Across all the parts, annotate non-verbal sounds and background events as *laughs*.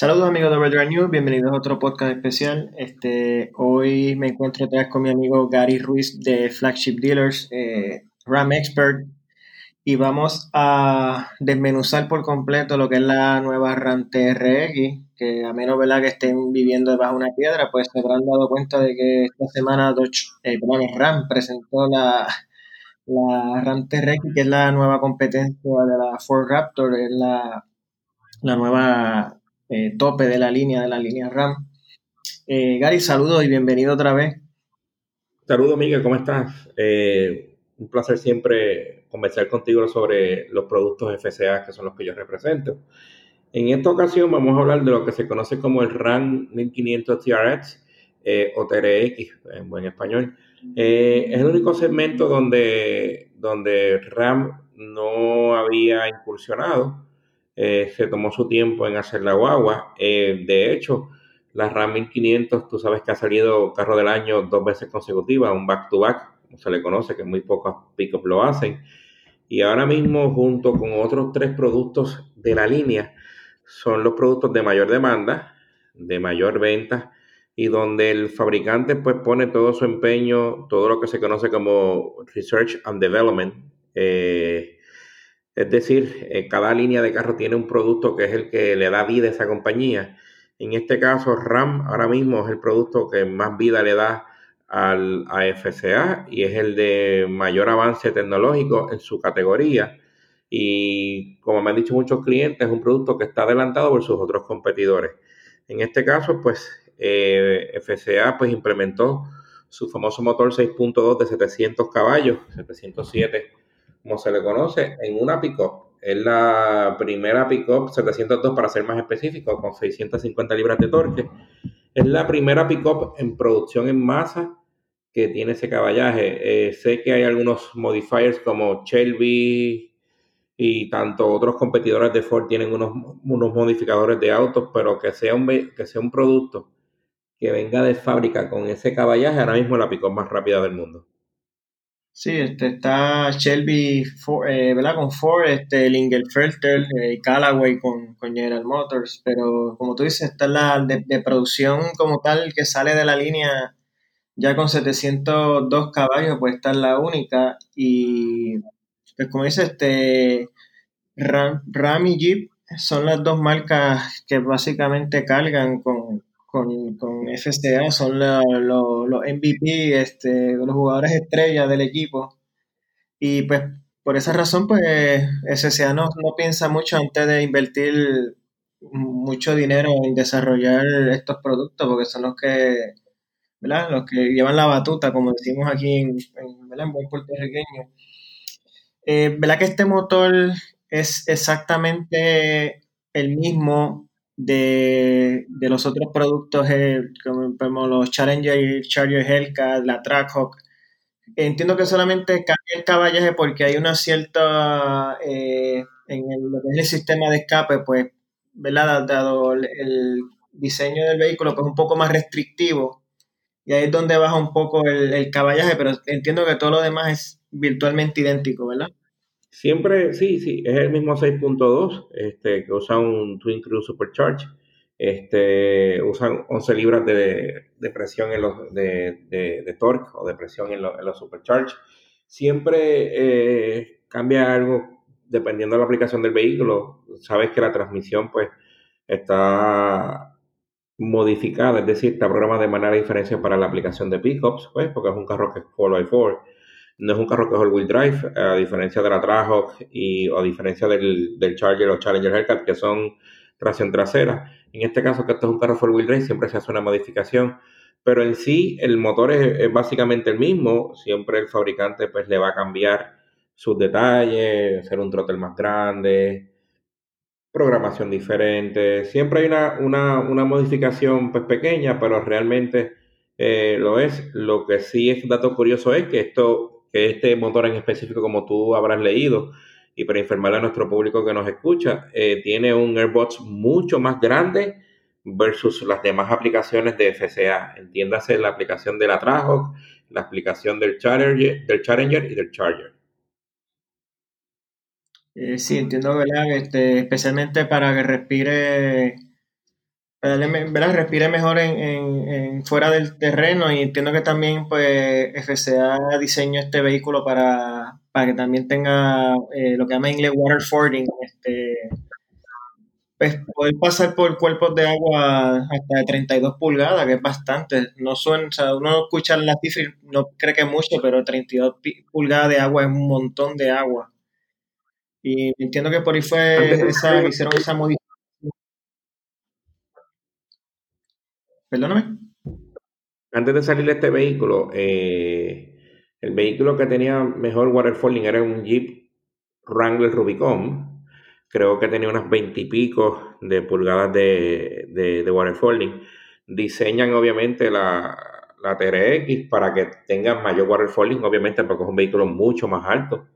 Saludos amigos de Overdrive News, bienvenidos a otro podcast especial. Este, hoy me encuentro otra vez con mi amigo Gary Ruiz de Flagship Dealers, eh, RAM Expert, y vamos a desmenuzar por completo lo que es la nueva RAM TRX, que a menos ¿verdad? que estén viviendo debajo de una piedra, pues se habrán dado cuenta de que esta semana eh, RAM presentó la, la RAM TRX, que es la nueva competencia de la Ford Raptor, es la, la nueva eh, tope de la línea, de la línea RAM. Eh, Gary, saludos y bienvenido otra vez. Saludos, Miguel, ¿cómo estás? Eh, un placer siempre conversar contigo sobre los productos FCA, que son los que yo represento. En esta ocasión vamos a hablar de lo que se conoce como el RAM 1500 TRX o TRX en buen español. es el único segmento donde, donde RAM no había incursionado eh, se tomó su tiempo en hacer la guagua. Eh, de hecho, la RAM 1500, tú sabes que ha salido carro del año dos veces consecutivas, un back-to-back, como se le conoce, que muy pocos pickups lo hacen. Y ahora mismo, junto con otros tres productos de la línea, son los productos de mayor demanda, de mayor venta, y donde el fabricante pues pone todo su empeño, todo lo que se conoce como Research and Development, eh, es decir, eh, cada línea de carro tiene un producto que es el que le da vida a esa compañía. En este caso, RAM ahora mismo es el producto que más vida le da al, a FCA y es el de mayor avance tecnológico en su categoría. Y como me han dicho muchos clientes, es un producto que está adelantado por sus otros competidores. En este caso, pues eh, FCA pues implementó su famoso motor 6.2 de 700 caballos, 707 como se le conoce, en una pick-up. Es la primera pick-up 702 para ser más específico, con 650 libras de torque. Es la primera pick-up en producción en masa que tiene ese caballaje. Eh, sé que hay algunos modifiers como Shelby y tanto otros competidores de Ford tienen unos, unos modificadores de autos, pero que sea, un, que sea un producto que venga de fábrica con ese caballaje, ahora mismo es la pick-up más rápida del mundo. Sí, este, está Shelby eh, con Ford, este, Lingelfelter, eh, Callaway con, General Motors, pero como tú dices, está la de, producción como tal que sale de la línea ya con 702 caballos, pues está la única. Y pues como dices, este, Ram, Ram y Jeep son las dos marcas que básicamente cargan con, con, con FCA son los MVP, este, los jugadores estrellas del equipo. Y pues por esa razón, pues FCA no, no piensa mucho antes de invertir mucho dinero en desarrollar estos productos, porque son los que, ¿verdad? Los que llevan la batuta, como decimos aquí en, en, buen puertorriqueño. Eh, ¿Verdad que este motor es exactamente el mismo de, los otros productos eh, como, los Challenger, Charger Hellcat, la Trackhawk. Entiendo que solamente cambia el caballaje porque hay una cierta, eh, en el, sistema de escape, pues, ¿verdad? Dado el, diseño del vehículo, pues un poco más restrictivo. Y ahí es donde baja un poco el, el caballaje, pero entiendo que todo lo demás es virtualmente idéntico, ¿verdad? Siempre, sí, sí, es el mismo 6.2 este, que usa un Twin Crew Supercharge. Este, usan 11 libras de, presión en los, de, de, torque o de presión en, los Supercharge. Siempre eh, cambia algo dependiendo de la aplicación del vehículo. Sabes que la transmisión pues está modificada, es decir, está programada de manera diferente para la aplicación de pickups, pues, porque es un carro que es 4x4 no es un carro que es all-wheel drive, a diferencia de la y a diferencia del, Charger o Challenger Hellcat, que son tracción trasera. En este caso, que esto es un carro four-wheel drive, siempre se hace una modificación. Pero en sí, el motor es, básicamente el mismo. Siempre el fabricante pues, le va a cambiar sus detalles, hacer un throttle más grande, programación diferente. Siempre hay una, una, modificación pues, pequeña, pero realmente eh, lo es. Lo que sí es dato curioso es que esto que este motor en específico, como tú habrás leído, y para informarle a nuestro público que nos escucha, eh, tiene un AirBots mucho más grande versus las demás aplicaciones de FCA. Entiéndase la aplicación de la Trajecto, la aplicación del Challenger, del Challenger y del Charger. Eh, sí, entiendo, ¿verdad? Este, especialmente para que respire ¿verdad? respire mejor en, fuera del terreno y entiendo que también pues FCA diseñó este vehículo para, que también tenga eh, lo que llama en inglés waterfording, este, pues poder pasar por cuerpos de agua hasta de 32 pulgadas, que es bastante, no suena, o sea, uno escucha la cifra no cree que es mucho, pero 32 pulgadas de agua es un montón de agua. Y entiendo que por ahí fue esa, hicieron esa modificación Perdóname. Antes de salir de este vehículo, eh, el vehículo que tenía mejor waterfalling era un Jeep Wrangler Rubicon. Creo que tenía unas 20 y pico de pulgadas de, de, waterfalling. Diseñan obviamente la, la TRX para que tenga mayor waterfalling, obviamente porque es un vehículo mucho más alto,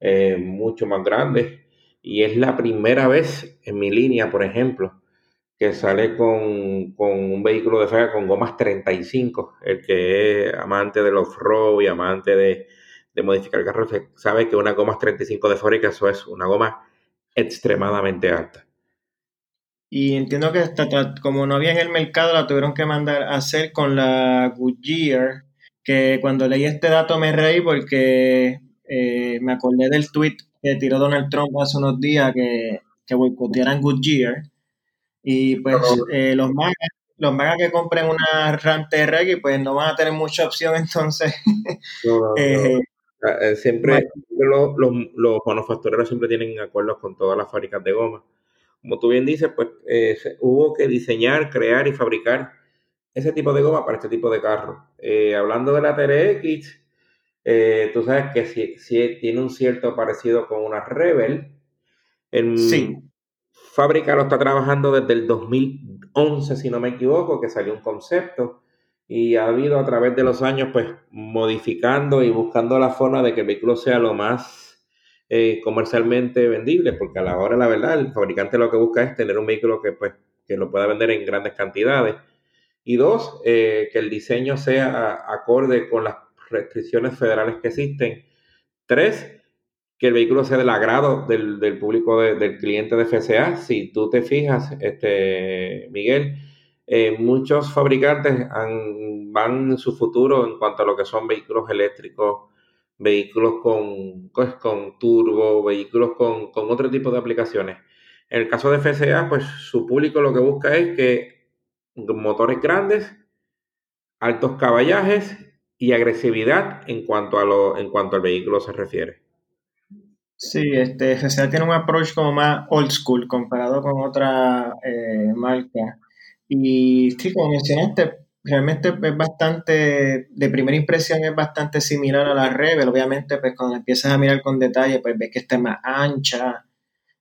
eh, mucho más grande. Y es la primera vez en mi línea, por ejemplo, que sale con, un vehículo de fea con gomas 35. El que es amante del off-road y amante de, modificar carros sabe que una goma 35 de fábrica eso es una goma extremadamente alta. Y entiendo que como no había en el mercado, la tuvieron que mandar a hacer con la Goodyear, que cuando leí este dato me reí porque eh, me acordé del tweet que tiró Donald Trump hace unos días que, que boicotearan Goodyear y pues eh, los más los que compren una RAM TRX pues no van a tener mucha opción *laughs* entonces. Eh, ah, eh, siempre los, los, manufactureros siempre tienen acuerdos con todas las fábricas de goma. Como tú bien dices, pues hubo que diseñar, crear y fabricar ese tipo de goma para este tipo de carro. hablando de la TRX, tú sabes que si, tiene un cierto parecido con una Rebel. En, sí fábrica lo está trabajando desde el 2011, si no me equivoco, que salió un concepto y ha habido a través de los años, pues, modificando y buscando la forma de que el vehículo sea lo más eh, comercialmente vendible, porque a la hora, la verdad, el fabricante lo que busca es tener un vehículo que, pues, que lo pueda vender en grandes cantidades. Y dos, eh, que el diseño sea acorde con las restricciones federales que existen. Tres, que el vehículo sea del agrado del, público, del cliente de FCA. Si tú te fijas, este, Miguel, eh, muchos fabricantes van en su futuro en cuanto a lo que son vehículos eléctricos, vehículos con, pues, con turbo, vehículos con, con otro tipo de aplicaciones. En el caso de FCA, pues su público lo que busca es que motores grandes, altos caballajes y agresividad en cuanto, a lo, en cuanto al vehículo se refiere. Sí, este, FCA tiene un approach como más old school comparado con otra eh, marca. Y sí, como mencionaste, realmente es bastante, de primera impresión es bastante similar a la Rebel. Obviamente, pues cuando empiezas a mirar con detalle, pues ves que está más ancha,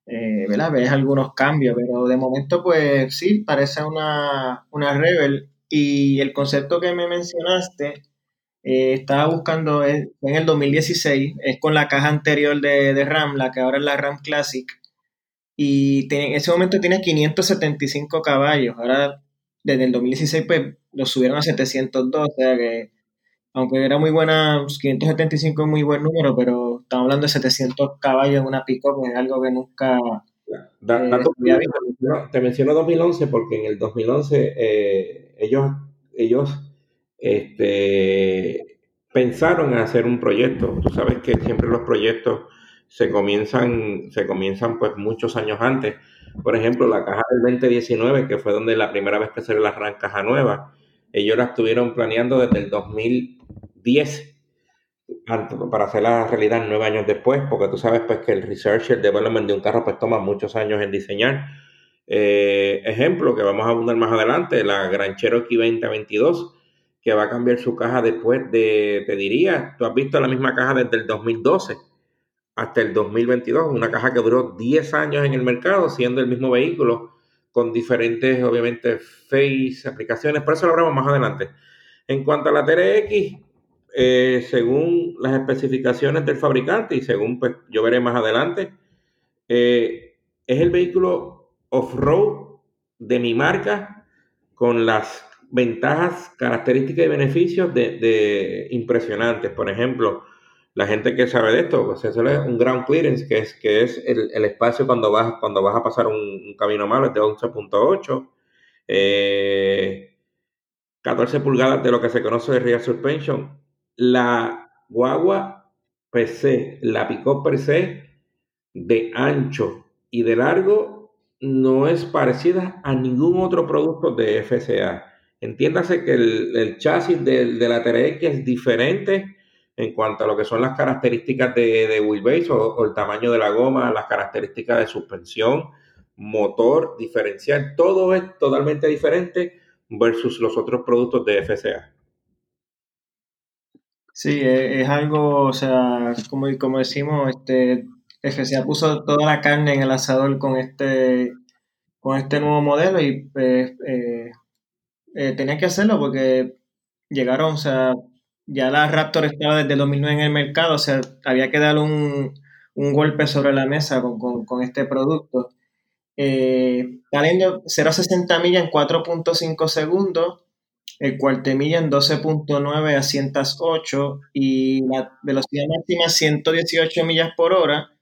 eh, ¿verdad? Ves algunos cambios, pero de momento, pues sí, parece una, una Rebel. Y el concepto que me mencionaste, eh, estaba buscando, en el 2016, es con la caja anterior de, RAM, la que ahora es la RAM Classic, y en ese momento tiene 575 caballos, ahora desde el 2016 pues lo subieron a 702, o sea que aunque era muy buena, 575 es muy buen número, pero estamos hablando de 700 caballos en una pico, pues es algo que nunca... Eh, te, menciono, 2011 porque en el 2011 eh, ellos, ellos este, pensaron en hacer un proyecto. Tú sabes que siempre los proyectos se comienzan, se comienzan pues muchos años antes. Por ejemplo, la caja del 2019, que fue donde la primera vez que se la gran caja nueva, ellos la estuvieron planeando desde el 2010 para hacerla realidad nueve años después, porque tú sabes pues que el research y el development de un carro pues toma muchos años en diseñar. Eh, ejemplo que vamos a abundar más adelante, la Gran Cherokee 2022 que va a cambiar su caja después de, te diría, tú has visto la misma caja desde el 2012 hasta el 2022, una caja que duró 10 años en el mercado, siendo el mismo vehículo, con diferentes, obviamente, face, aplicaciones, por eso lo hablamos más adelante. En cuanto a la TRX, eh, según las especificaciones del fabricante y según pues, yo veré más adelante, eh, es el vehículo off-road de mi marca con las ventajas, características y beneficios de, impresionantes. Por ejemplo, la gente que sabe de esto, pues eso es un ground clearance, que es, que es el, espacio cuando vas, cuando vas a pasar un, camino malo, es de 11.8. 14 pulgadas de lo que se conoce de rear suspension. La guagua per se, la picó per se, de ancho y de largo, no es parecida a ningún otro producto de FCA. Entiéndase que el, chasis de, la TRX es diferente en cuanto a lo que son las características de, de wheelbase o, el tamaño de la goma, las características de suspensión, motor, diferencial, todo es totalmente diferente versus los otros productos de FCA. Sí, e, es, algo, o sea, como, como decimos, este, FCA puso toda la carne en el asador con este, con este nuevo modelo y pues, eh, eh, tenía que hacerlo porque llegaron, o sea, ya la Raptor estaba desde 2009 en el mercado, o sea, había que dar un, golpe sobre la mesa con, este producto. Eh, 0 a 60 millas en 4.5 segundos, el cuarto milla en 12.9 a 108 y la velocidad máxima 118 millas por hora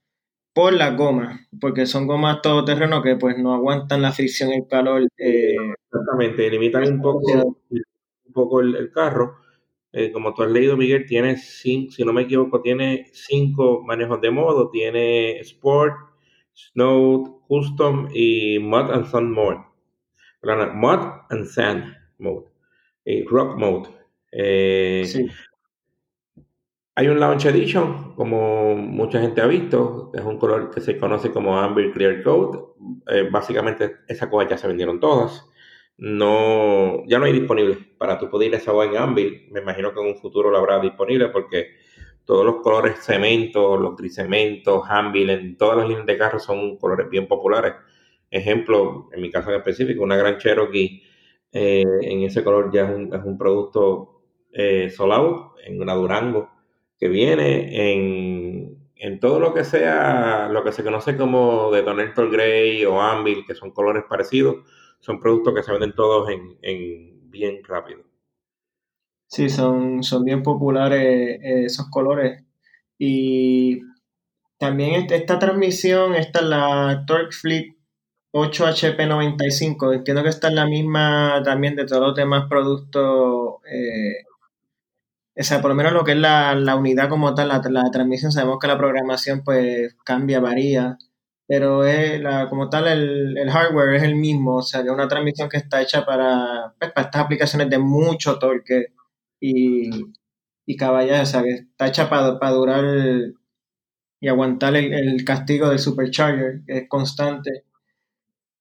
por la goma, porque son gomas todoterreno que pues no aguantan la fricción y el calor. Eh, Exactamente, limitan un poco, un poco el, carro. Eh, como tú has leído, Miguel, tiene, cinco, si no me equivoco, tiene cinco manejos de modo. Tiene Sport, Snow, Custom y Mud and Sun Mode. Mud and Sand Mode. Y Rock Mode. Eh, sí. Hay un Launch Edition, como mucha gente ha visto, es un color que se conoce como Amber Clear Coat. Eh, básicamente, esas cosas ya se vendieron todas. No, ya no hay disponible para tu poder esa agua en Amber. Me imagino que en un futuro lo habrá disponible porque todos los colores cemento, los grisementos, Ambil, en todas las líneas de carro son colores bien populares. Ejemplo, en mi caso en específico, una Gran Cherokee eh, en ese color ya es un, es un producto eh, solado, en una Durango que viene en, en, todo lo que sea, lo que se conoce como Detonator Gray o Ambil, que son colores parecidos, son productos que se venden todos en, en bien rápido. Sí, son, son bien populares eh, esos colores. Y también esta transmisión, esta es la Torque Fleet 8HP95. Entiendo que está en la misma también de todos los demás productos eh, o sea, por lo menos lo que es la, unidad como tal, la, transmisión, sabemos que la programación pues cambia, varía, pero es la, como tal el, hardware es el mismo, o sea, que es una transmisión que está hecha para, pues, para estas aplicaciones de mucho torque y, y caballar, o sea, que está hecha para, para durar y aguantar el, el castigo del supercharger, que es constante.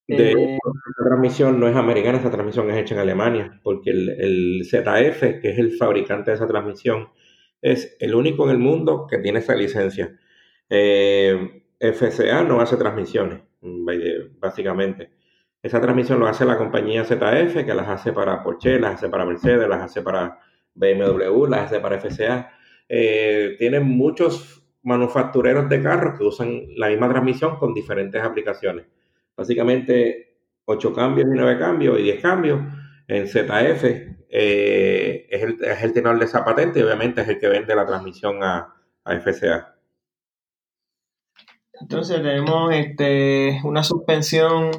De eh, esta transmisión no es americana, esa transmisión es hecha en Alemania, porque el, ZF, que es el fabricante de esa transmisión, es el único en el mundo que tiene esa licencia. Eh, FCA no hace transmisiones, básicamente. Esa transmisión lo hace la compañía ZF, que las hace para Porsche, las hace para Mercedes, las hace para BMW, las hace para FCA. Eh, tienen muchos manufactureros de carros que usan la misma transmisión con diferentes aplicaciones básicamente 8 cambios y 9 cambios y 10 cambios. En ZF eh, es, el, es, el, tenor de esa patente y obviamente es el que vende la transmisión a, FCA. Entonces tenemos este, una suspensión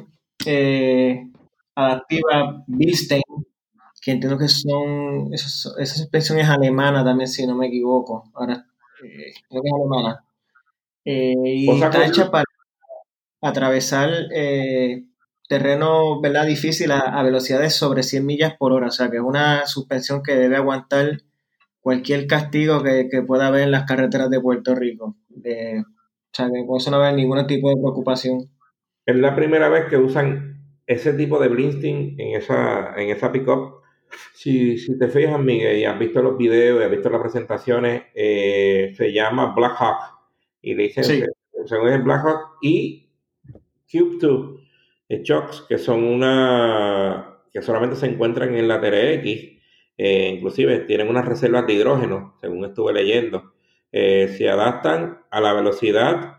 eh, adaptiva Bilstein, que entiendo que son, esa, suspensión es alemana también, si no me equivoco. Ahora, eh, creo que es alemana. y está hecha para atravesar eh, terreno ¿verdad? difícil a, velocidades sobre 100 millas por hora. O sea, que es una suspensión que debe aguantar cualquier castigo que, pueda haber en las carreteras de Puerto Rico. o sea, que con eso no hay ningún tipo de preocupación. Es la primera vez que usan ese tipo de blinking en esa, en esa pickup. Si, si te fijas, Miguel, y has visto los videos y has visto las presentaciones, eh, se llama Black Hawk. Y le dicen, sí. según es Black Hawk, y Cube 2 shocks que son una que solamente se encuentran en la TRX, eh, inclusive tienen unas reservas de hidrógeno, según estuve leyendo, eh, se adaptan a la velocidad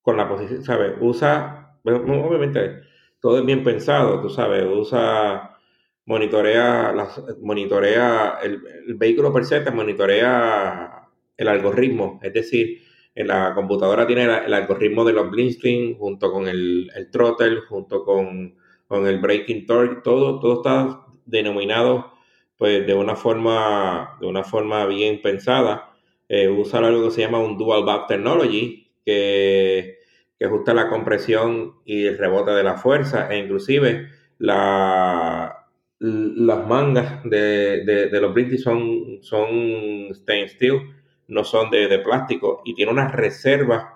con la posición, ¿sabes? Usa, obviamente, todo es bien pensado, tú sabes, usa, monitorea, las, monitorea el, el vehículo per se, monitorea el algoritmo, es decir, en la computadora tiene el, algoritmo de los blinking junto con el, el throttle, junto con con el breaking torque, todo, todo está denominado pues de una forma, de una forma bien pensada. Eh, usa algo que se llama un dual back technology, que, que ajusta la compresión y el rebote de la fuerza, e inclusive la, las mangas de, de, los British son, son stainless steel, no son de, de, plástico, y tiene unas reservas,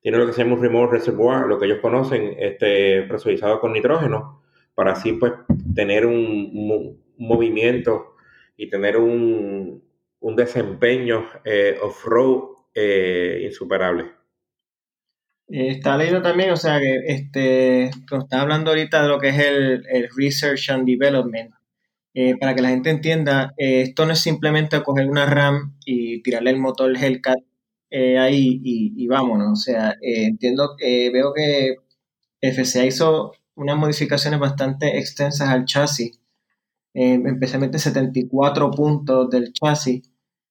tiene lo que se llama un remote reservoir, lo que ellos conocen, este, presurizado con nitrógeno, para así pues tener un, movimiento y tener un, un desempeño eh, off-road eh, insuperable. Eh, está leyendo también, o sea, que este, está hablando ahorita de lo que es el, el Research and Development. Para que la gente entienda, esto no es simplemente coger una RAM y tirarle el motor Hellcat ahí y, vámonos. O sea, entiendo, veo que FCA hizo unas modificaciones bastante extensas al chasis, eh, especialmente 74 puntos del chasis.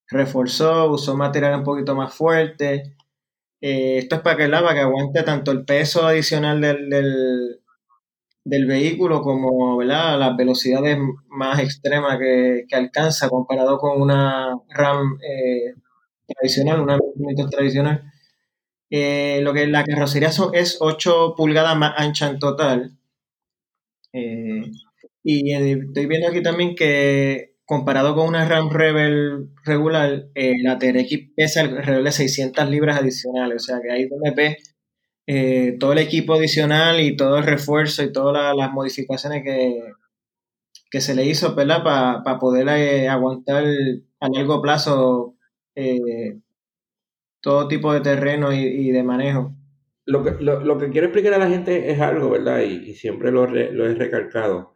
Reforzó, usó material un poquito más fuerte. Eh, esto es para que, para que aguante tanto el peso adicional del, vehículo como las velocidades más extremas que, alcanza comparado con una RAM eh, tradicional, una tradicional. lo que la carrocería es 8 pulgadas más ancha en total eh, y estoy viendo aquí también que comparado con una RAM Rebel regular, eh, la TRX pesa alrededor de 600 libras adicionales. O sea que ahí donde ves eh, todo el equipo adicional y todo el refuerzo y todas las modificaciones que, que se le hizo para poder aguantar a largo plazo todo tipo de terreno y de manejo lo que, lo, que quiero explicar a la gente es algo, ¿verdad? Y, siempre lo, lo, he recalcado.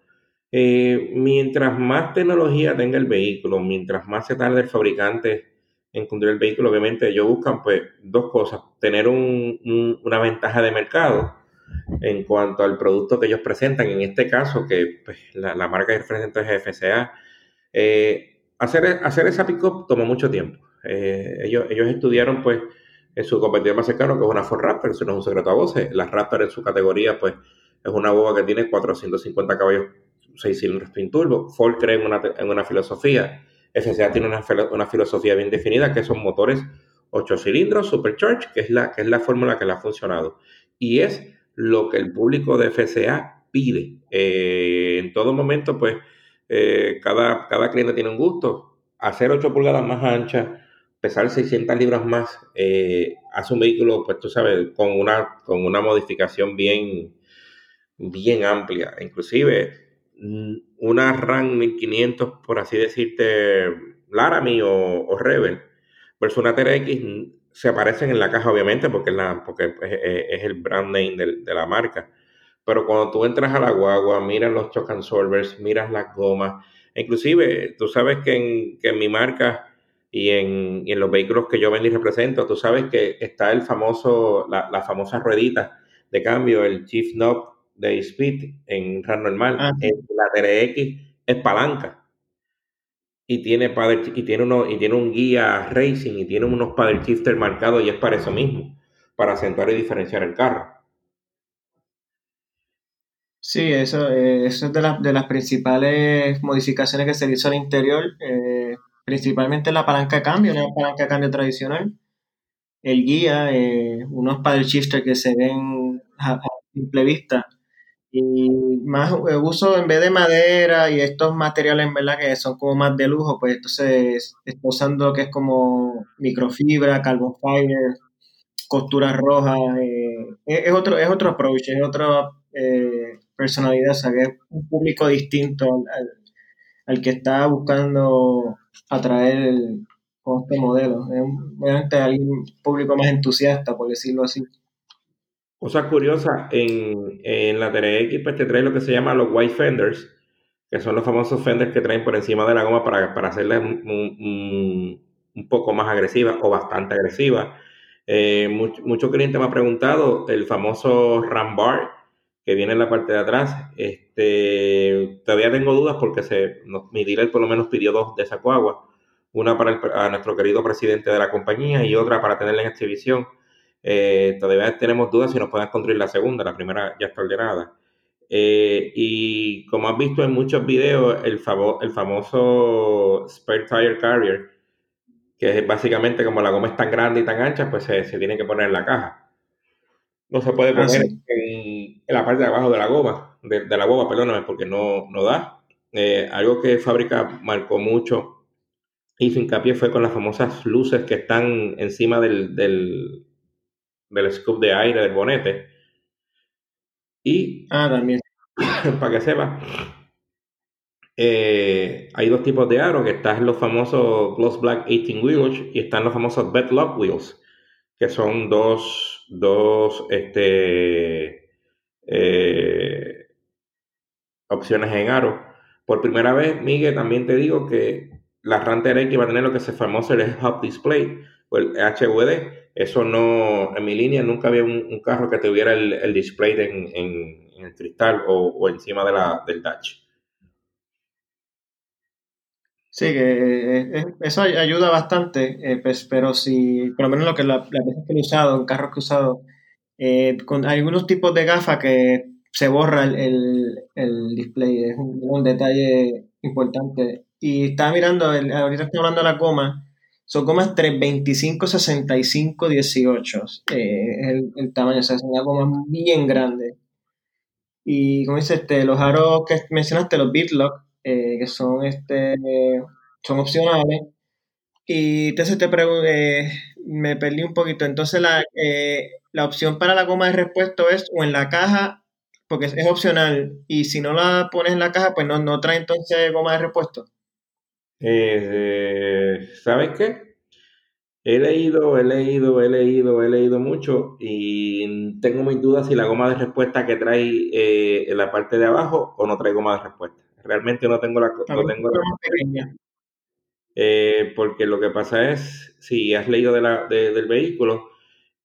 Eh, mientras más tecnología tenga el vehículo, mientras más se tarde el fabricante en construir el vehículo, obviamente ellos buscan pues dos cosas, tener un, una ventaja de mercado en cuanto al producto que ellos presentan, en este caso que pues, la, marca que representa es FCA. Eh, hacer, hacer esa pick-up tomó mucho tiempo. Eh, ellos, ellos estudiaron pues en su competidor más cercano, que es una Ford Raptor, eso no es un secreto a voces. La Raptor en su categoría, pues, es una boba que tiene 450 caballos, 6 cilindros twin turbo. Ford cree en una, en una filosofía. FCA tiene una, una, filosofía bien definida, que son motores 8 cilindros, supercharged, que es la, que es la fórmula que le ha funcionado. Y es lo que el público de FCA pide. Eh, en todo momento, pues, eh, cada, cada cliente tiene un gusto. Hacer 8 pulgadas más anchas, pesar 600 libras más, eh, hace un vehículo, pues tú sabes, con una, con una modificación bien, bien amplia. Inclusive, una RAM 1500, por así decirte, Laramie o, o Rebel, versus una TRX, se aparecen en la caja, obviamente, porque, la, porque es, el brand name de, la marca. Pero cuando tú entras a la guagua, miras los shock absorbers, miras las gomas, inclusive tú sabes que en, que mi marca y en, en, los vehículos que yo vendo y represento, tú sabes que está el famoso, la, la famosa ruedita de cambio, el Chief Knob de Speed en RAM normal. Ah. la TRX es palanca. Y tiene, y, tiene uno, y tiene un guía racing y tiene unos paddle shifter marcados y es para eso mismo, para acentuar y diferenciar el carro. Sí, eso, eh, eso es de, de, las principales modificaciones que se hizo al interior. Eh, principalmente la palanca de cambio, una palanca de cambio tradicional, el guía, eh, unos paddle shifters que se ven a, simple vista y más eh, uso en vez de madera y estos materiales en verdad que son como más de lujo, pues entonces está usando que es como microfibra, carbon fiber, costura roja, eh, es, otro es otro approach, es otra personalidad, o sea que es un público distinto al, que está buscando atraer con este modelo. Es obviamente alguien público más entusiasta, por decirlo así. Cosa curiosa, en, en la TRX pues te trae lo que se llama los white fenders, que son los famosos fenders que traen por encima de la goma para, para hacerla un, poco más agresiva o bastante agresiva. Eh, muchos clientes me han preguntado el famoso Rambar, que viene en la parte de atrás. Este, todavía tengo dudas porque se, mi dealer por lo menos pidió dos de esa agua. Una para nuestro querido presidente de la compañía y otra para tenerla en exhibición. Eh, todavía tenemos dudas si nos pueden construir la segunda, la primera ya está ordenada. Eh, y como has visto en muchos videos, el, el famoso Spare Tire Carrier, que es básicamente como la goma es tan grande y tan ancha, pues se, tiene que poner en la caja. No se puede ah, poner en, la parte de abajo de la goma, de, la goma, perdóname, porque no, no da. Eh, algo que fábrica marcó mucho y su hincapié fue con las famosas luces que están encima del, del, del scoop de aire del bonete. Y ah, también. *coughs* para que sepa, eh, hay dos tipos de aros, que están los famosos Gloss Black 18 Wheels y están los famosos Lock Wheels, que son dos, dos este, eh, opciones en aro. Por primera vez, Miguel, también te digo que la Ranter X va a tener lo que se famoso el Hub Display o el HUD. Eso no, en mi línea nunca había un, carro que tuviera el, display en, el cristal o, encima de la, del dash. Sí, que eh, eso ayuda bastante, eh, pues, pero si, por lo menos lo que la, veces que he usado, en carros que he usado, eh, con algunos tipos de gafas que se borra el, display, es un, detalle importante. Y estaba mirando, ahorita estoy hablando de la goma, son gomas 325, 65, 18, el, el tamaño, o sea, es una goma bien grande. Y como dice, este, los aros que mencionaste, los Bitlock, eh, que son, este, son opcionales. Y entonces te pregunté, me perdí un poquito. Entonces la, eh, la opción para la goma de repuesto es o en la caja, porque es, opcional, y si no la pones en la caja, pues no, no trae entonces goma de repuesto. Eh, ¿Sabes qué? He leído, he leído, he leído, he leído mucho y tengo mis dudas si la goma de respuesta que trae en la parte de abajo o no trae goma de respuesta. Realmente no tengo la... No tengo eh, porque lo que pasa es, si has leído de la, del vehículo,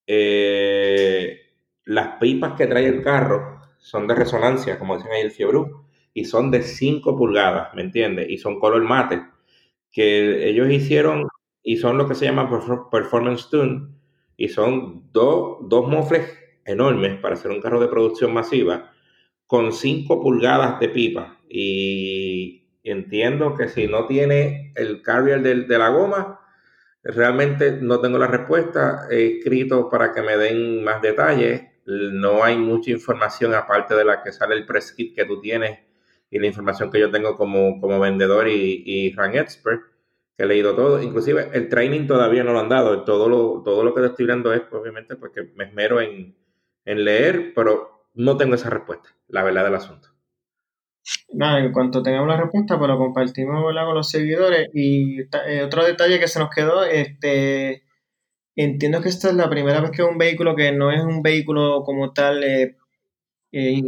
eh, las pipas que trae el carro son de resonancia, como dicen ahí el Fiebru, y son de 5 pulgadas, ¿me entiendes? Y son color mate, que ellos hicieron, y son lo que se llama Performance Tune, y son dos, dos mofles enormes para hacer un carro de producción masiva, con 5 pulgadas de pipa. Y entiendo que si no tiene el carrier de, la goma, realmente no tengo la respuesta. He escrito para que me den más detalles. No hay mucha información aparte de la que sale el press que tú tienes y la información que yo tengo como, como vendedor y, y run expert, que he leído todo. Inclusive el training todavía no lo han dado. Todo lo, todo lo que estoy dando es, obviamente, porque me esmero en, en leer, pero no tengo esa respuesta, la verdad del asunto. Nada, en cuanto tengamos la respuesta, pues lo compartimos con los seguidores. Y eh, otro detalle que se nos quedó, este, entiendo que esta es la primera vez que un vehículo que no es un vehículo como tal, eh, eh,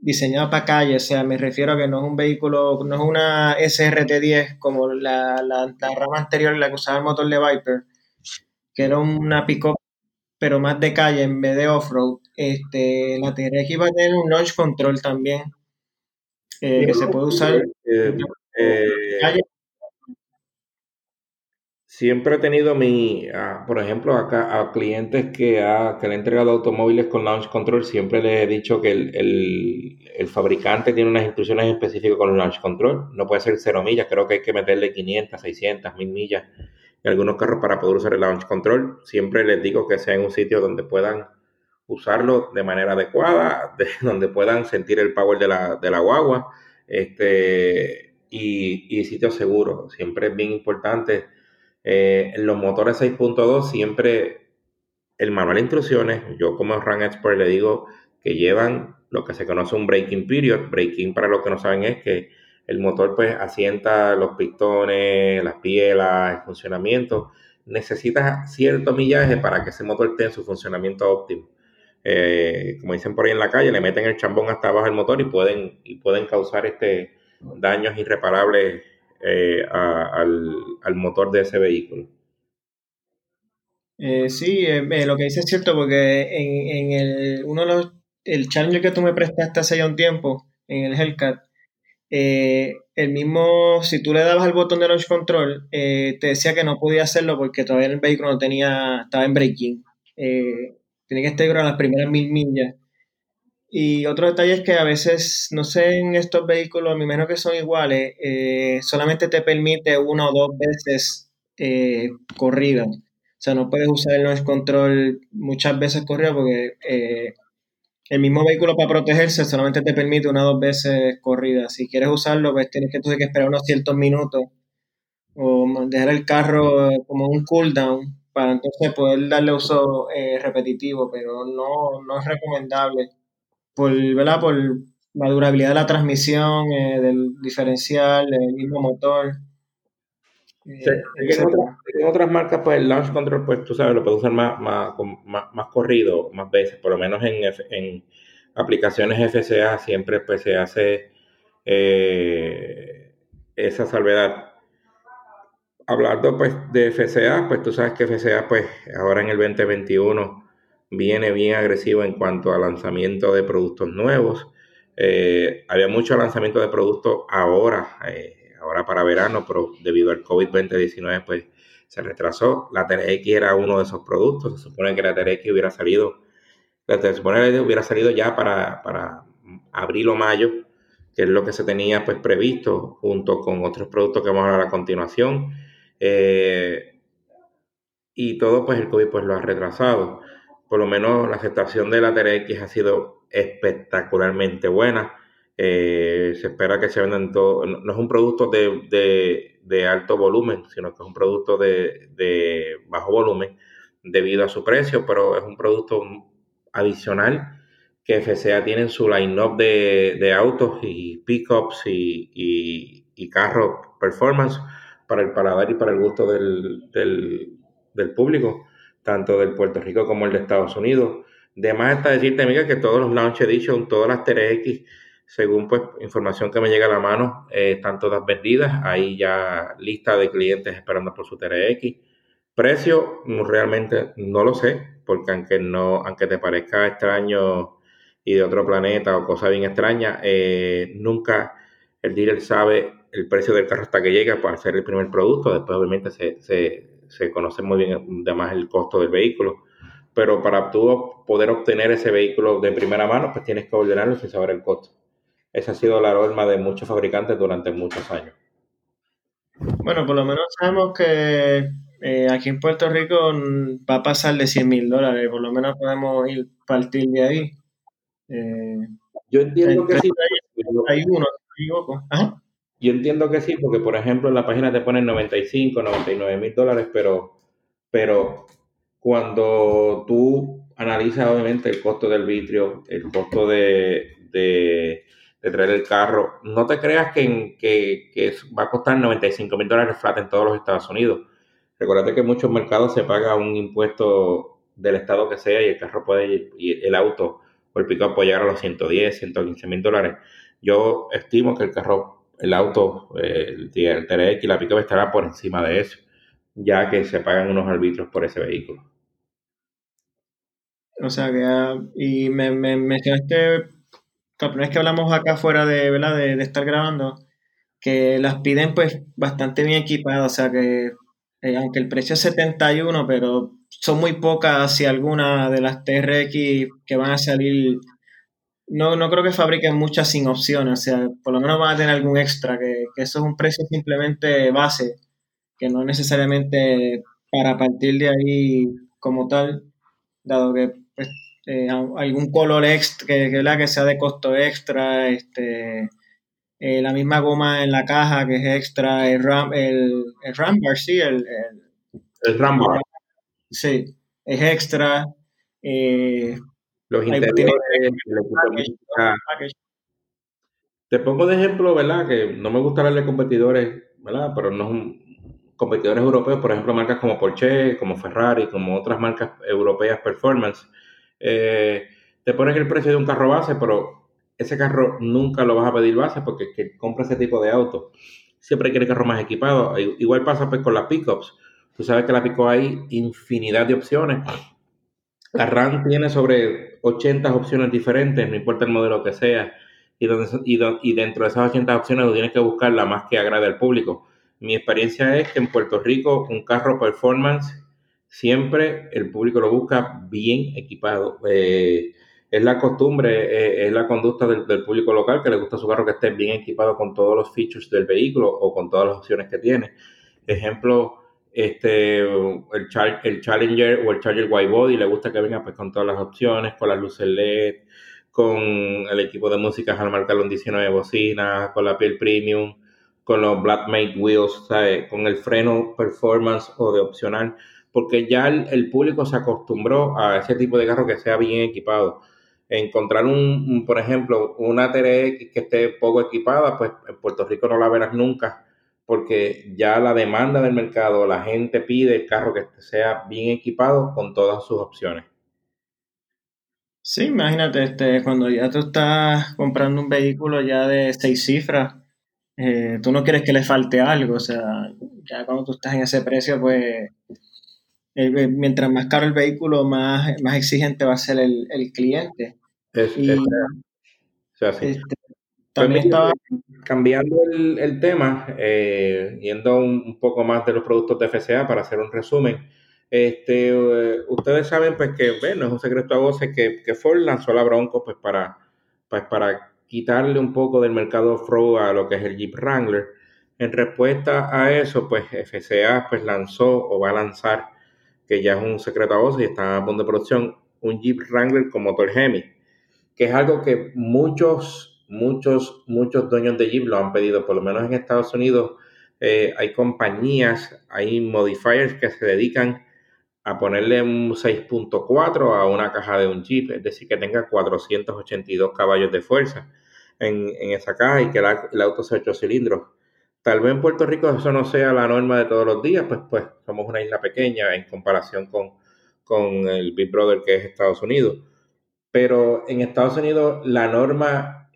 diseñado para calle, o sea, me refiero a que no es un vehículo, no es una SRT10 como la, la, rama anterior, la que usaba el motor de Viper, que era una pick pero más de calle en vez de off-road. Este, la TRX va a tener un launch control también, eh, que se puede usar. Eh, eh, siempre he tenido mi, ah, por ejemplo, acá a clientes que, ha, que le he entregado automóviles con launch control, siempre les he dicho que el, el, fabricante tiene unas instrucciones específicas con el launch control. No puede ser cero millas, creo que hay que meterle 500, 600, 1000 millas algunos carros para poder usar el launch control. Siempre les digo que sea en un sitio donde puedan usarlo de manera adecuada, *laughs* donde puedan sentir el power de la, de la guagua este, y, y sitios seguros. Siempre es bien importante. Eh, en los motores 6.2 siempre el manual de instrucciones, yo como Run Expert le digo que llevan lo que se conoce un braking period. Braking para los que no saben es que el motor pues asienta los pistones, las pielas, el funcionamiento. Necesitas cierto millaje para que ese motor tenga su funcionamiento óptimo. Eh, como dicen por ahí en la calle, le meten el chambón hasta abajo del motor y pueden, y pueden causar este daños irreparables eh, al, motor de ese vehículo. Eh, sí, lo que dice es cierto porque en, el, uno de los, el challenge que tú me prestaste hace ya un tiempo en el Hellcat, eh, el mismo, si tú le dabas al botón de launch control, eh, te decía que no podía hacerlo porque todavía el vehículo no tenía, estaba en braking. Eh, tenía que estar a las primeras mil millas. Y otro detalle es que a veces, no sé, en estos vehículos, a mí menos que son iguales, eh, solamente te permite una o dos veces eh, corrida. O sea, no puedes usar el noise control muchas veces corrida porque eh, el mismo vehículo para protegerse solamente te permite una o dos veces corrida. Si quieres usarlo, pues tienes que, que esperar unos ciertos minutos o dejar el carro como un cooldown para entonces poder darle uso repetitivo, pero no, no es recomendable por, ¿verdad? por la durabilidad de la transmisión, eh, del diferencial, del mismo motor. Eh, en, otras, marcas, pues el launch control, pues tú sabes, lo puedes usar más, más, más, corrido, más veces, por lo menos en, en aplicaciones FCA siempre pues se hace eh, esa salvedad. Hablando pues de FCA, pues tú sabes que FCA pues ahora en el 2021 viene bien agresivo en cuanto al lanzamiento de productos nuevos. Eh, había mucho lanzamiento de productos ahora, eh, ahora para verano, pero debido al COVID-19 pues se retrasó. La TRX era uno de esos productos. Se supone que la TRX hubiera salido, supone que hubiera salido ya para, para abril o mayo, que es lo que se tenía pues previsto junto con otros productos que vamos a hablar a continuación. Eh, y todo pues el COVID pues lo ha retrasado por lo menos la aceptación de la TRX ha sido espectacularmente buena. Eh, se espera que se vendan todo. No, es un producto de, alto volumen, sino que es un producto de, bajo volumen debido a su precio, pero es un producto adicional que FCA tiene en su line-up de, autos y pickups y, y, y carros performance para el paladar y para el gusto del, del público tanto del Puerto Rico como el de Estados Unidos. De más está decirte, amiga, que todos los Launch Edition, todas las TRX, según pues información que me llega a la mano, eh, están todas vendidas. Hay ya lista de clientes esperando por su TRX. Precio, realmente no lo sé, porque aunque no, aunque te parezca extraño y de otro planeta o cosa bien extraña, eh, nunca el dealer sabe el precio del carro hasta que llega para hacer el primer producto. Después, obviamente, se, se se conoce muy bien además el costo del vehículo. Pero para tú poder obtener ese vehículo de primera mano, pues tienes que ordenarlo sin saber el costo. Esa ha sido la norma de muchos fabricantes durante muchos años. Bueno, por lo menos sabemos que eh, aquí en Puerto Rico va a pasar de 100 mil dólares. Por lo menos podemos ir partir de ahí. Eh, Yo entiendo que sí. Hay uno, me equivoco. Ajá. Yo entiendo que sí, porque por ejemplo en la página te ponen 95, 99 mil dólares, pero, pero cuando tú analizas obviamente el costo del vitrio, el costo de, de, traer el carro, no te creas que, que, va a costar 95 mil dólares flat en todos los Estados Unidos. Recuerda que en muchos mercados se paga un impuesto del estado que sea y el carro puede, y el auto o el pick-up puede llegar a los 110, 115 mil dólares. Yo estimo que el carro el auto, el, el TRX la Pickup estará por encima de eso, ya que se pagan unos arbitrios por ese vehículo. O sea que, ah, y me, me mencionaste, la primera vez que hablamos acá fuera de, ¿verdad? De, estar grabando, que las piden pues bastante bien equipadas, o sea que eh, aunque el precio es 71, pero son muy pocas, si alguna, de las TRX que van a salir no, no creo que fabriquen muchas sin opciones, o sea, por lo menos van a tener algún extra, que, eso es un precio simplemente base, que no necesariamente para partir de ahí como tal, dado que pues, eh, algún color extra, que, que, que sea de costo extra, este, eh, la misma goma en la caja que es extra, el, ram, el, el rambar, sí, el, el, el rambar. Sí, es extra. Eh, los interiores, Te pongo de ejemplo, ¿verdad? Que no me gusta hablar de competidores, ¿verdad? Pero no competidores europeos, por ejemplo, marcas como Porsche, como Ferrari, como otras marcas europeas performance. Eh, te ponen el precio de un carro base, pero ese carro nunca lo vas a pedir base porque el que compra ese tipo de auto siempre quiere carro más equipado. Igual pasa pues con las pickups. Tú sabes que la pickup hay infinidad de opciones RAM tiene sobre 80 opciones diferentes, no importa el modelo que sea, y, dentro de esas 80 opciones tú tienes que buscar la más que agrade al público. Mi experiencia es que en Puerto Rico un carro performance siempre el público lo busca bien equipado. Eh, es la costumbre, eh, es la conducta del, público local que le gusta su carro que esté bien equipado con todos los features del vehículo o con todas las opciones que tiene. Ejemplo, este, el, el Challenger o el Charger White Body le gusta que venga pues con todas las opciones, con las luces LED, con el equipo de música al un 19 bocinas, con la piel premium, con los Blackmate Wheels, con el freno performance o de opcional, porque ya el, público se acostumbró a ese tipo de carro que sea bien equipado. Encontrar un, por ejemplo, una TRX que esté poco equipada, pues en Puerto Rico no la verás nunca, porque ya la demanda del mercado, la gente pide el carro que sea bien equipado con todas sus opciones. Sí, imagínate, este, cuando ya tú estás comprando un vehículo ya de seis cifras, eh, tú no quieres que le falte algo, o sea, ya cuando tú estás en ese precio, pues eh, eh, mientras más caro el vehículo, más, más exigente va a ser el, cliente. y, este, también estaba... Cambiando el, tema, yendo un, poco más de los productos de FCA para hacer un resumen, este, ustedes saben pues que, bueno, es un secreto a voces que, que Ford lanzó la Bronco pues para, pues, para quitarle un poco del mercado off a lo que es el Jeep Wrangler. En respuesta a eso, pues FCA pues lanzó o va a lanzar, que ya es un secreto a voces y está a punto de producción, un Jeep Wrangler con motor Hemi, que es algo que muchos, muchos, muchos dueños de Jeep lo han pedido, por lo menos en Estados Unidos eh, hay compañías, hay modifiers que se dedican a ponerle un 6.4 a una caja de un Jeep, es decir, que tenga 482 caballos de fuerza en, esa caja y que el auto sea 8 cilindros. Tal vez en Puerto Rico eso no sea la norma de todos los días, pues, pues somos una isla pequeña en comparación con, con el Big Brother que es Estados Unidos. Pero en Estados Unidos la norma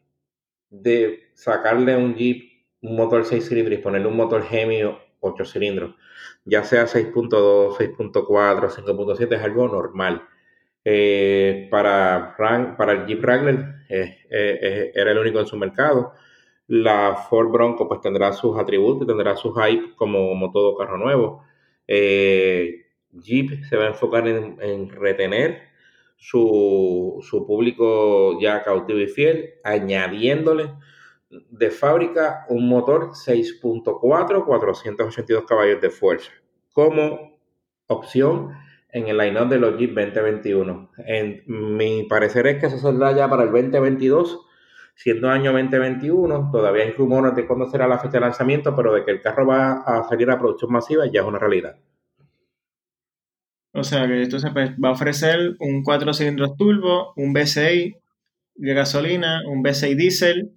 de sacarle un Jeep un motor 6 cilindros y ponerle un motor Gemio 8 cilindros, ya sea 6.2, 6.4, 5.7, es algo normal. Eh, para, para el Jeep Wrangler eh, eh, era el único en su mercado. La Ford Bronco pues tendrá sus atributos, tendrá su hype como, todo carro nuevo. Jeep se va a enfocar en, retener su, su, público ya cautivo y fiel, añadiéndole de fábrica un motor 6.4, 482 caballos de fuerza, como opción en el line-up de los Jeep 2021. En mi parecer es que eso saldrá ya para el 2022, siendo año 2021. Todavía hay rumores de cuándo será la fecha de lanzamiento, pero de que el carro va a salir a producción masiva ya es una realidad. O sea que esto se va a ofrecer un 4 cilindros turbo, un V6 de gasolina, un V6 diésel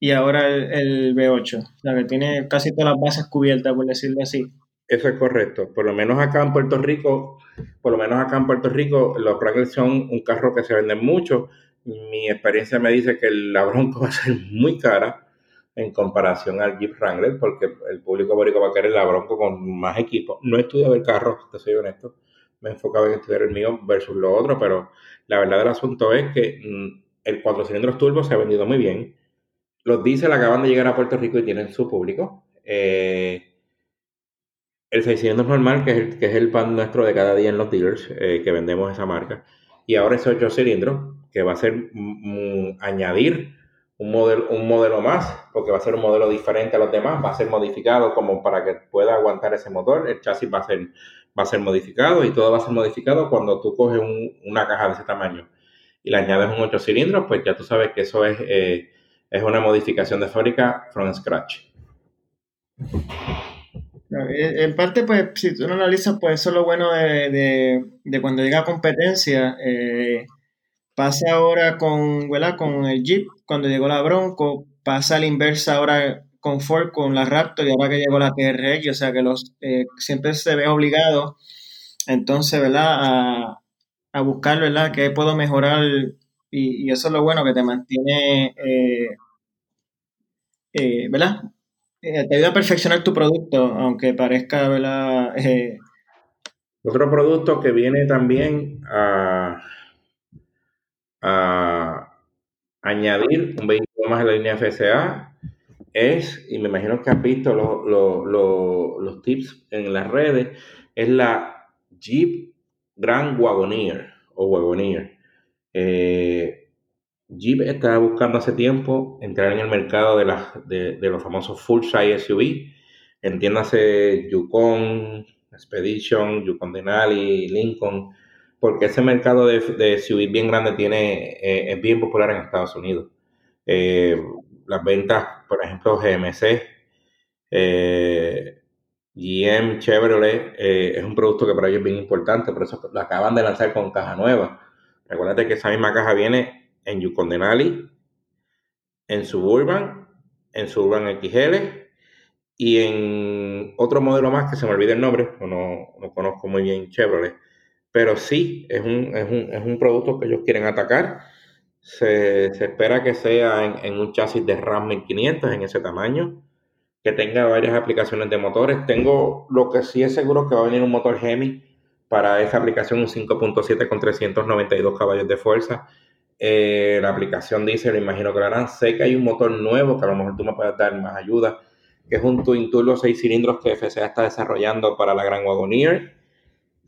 y ahora el, V8. O sea que tiene casi todas las bases cubiertas, por decirlo así. Eso es correcto. Por lo menos acá en Puerto Rico, por lo menos acá en Puerto Rico, los Wrangler son un carro que se vende mucho. Mi experiencia me dice que la Bronco va a ser muy cara en comparación al Jeep Wrangler, porque el público boricua va a querer la Bronco con más equipo. No he estudiado el carro, te soy honesto. Me he enfocado en estudiar el mío versus lo otro, pero la verdad del asunto es que mm, el 4 cilindros turbo se ha vendido muy bien. Los diésel acaban de llegar a Puerto Rico y tienen su público. Eh, el 600 normal, que es el, que es el pan nuestro de cada día en los dealers, eh, que vendemos esa marca. Y ahora ese 8 cilindros, que va a ser añadir un modelo, un modelo más, porque va a ser un modelo diferente a los demás, va a ser modificado como para que pueda aguantar ese motor, el chasis va a ser, va a ser modificado y todo va a ser modificado cuando tú coges una caja de ese tamaño y le añades un 8 cilindros, pues ya tú sabes que eso es, eh, es una modificación de fábrica from scratch. En parte, pues, si tú no analizas, pues eso es lo bueno de, cuando llega competencia. Eh, pasa ahora con, con el Jeep, cuando llegó la Bronco, pasa a la inversa ahora con Ford, con la Raptor y ahora que llegó la TRX, o sea que los eh, siempre se ve obligado, entonces, ¿verdad? A, a buscar, ¿verdad? Que puedo mejorar y, eso es lo bueno que te mantiene, ¿verdad? Eh, te ayuda a perfeccionar tu producto, aunque parezca, ¿verdad? Eh, Otro producto que viene también a, añadir un vehículo más a la línea FCA es, y me imagino que has visto los tips en las redes, es la Jeep Grand Wagoneer o Wagoneer. Eh, Jeep estaba buscando hace tiempo entrar en el mercado de, de, los famosos full size SUV, entiéndase Yukon, Expedition, Yukon Denali, Lincoln, porque ese mercado de, de SUV bien grande tiene, eh, es bien popular en Estados Unidos. Eh, las ventas, por ejemplo, GMC, GM, Chevrolet, es un producto que para ellos es bien importante, por eso lo acaban de lanzar con caja nueva. Recuerda que esa misma caja viene en Yukon Denali, en Suburban, en Suburban XL y en otro modelo más que se me olvida el nombre, no, no conozco muy bien Chevrolet, pero sí es un, es un, es un producto que ellos quieren atacar. Se, se espera que sea en, en, un chasis de RAM 1500 en ese tamaño, que tenga varias aplicaciones de motores. Tengo lo que sí es seguro que va a venir un motor Hemi para esa aplicación, un 5.7 con 392 caballos de fuerza eh, la aplicación dice, lo imagino que lo harán. Sé que hay un motor nuevo que a lo mejor tú me puedes dar más ayuda, que es un Twin Turbo 6 cilindros que FCA está desarrollando para la Gran Wagoneer.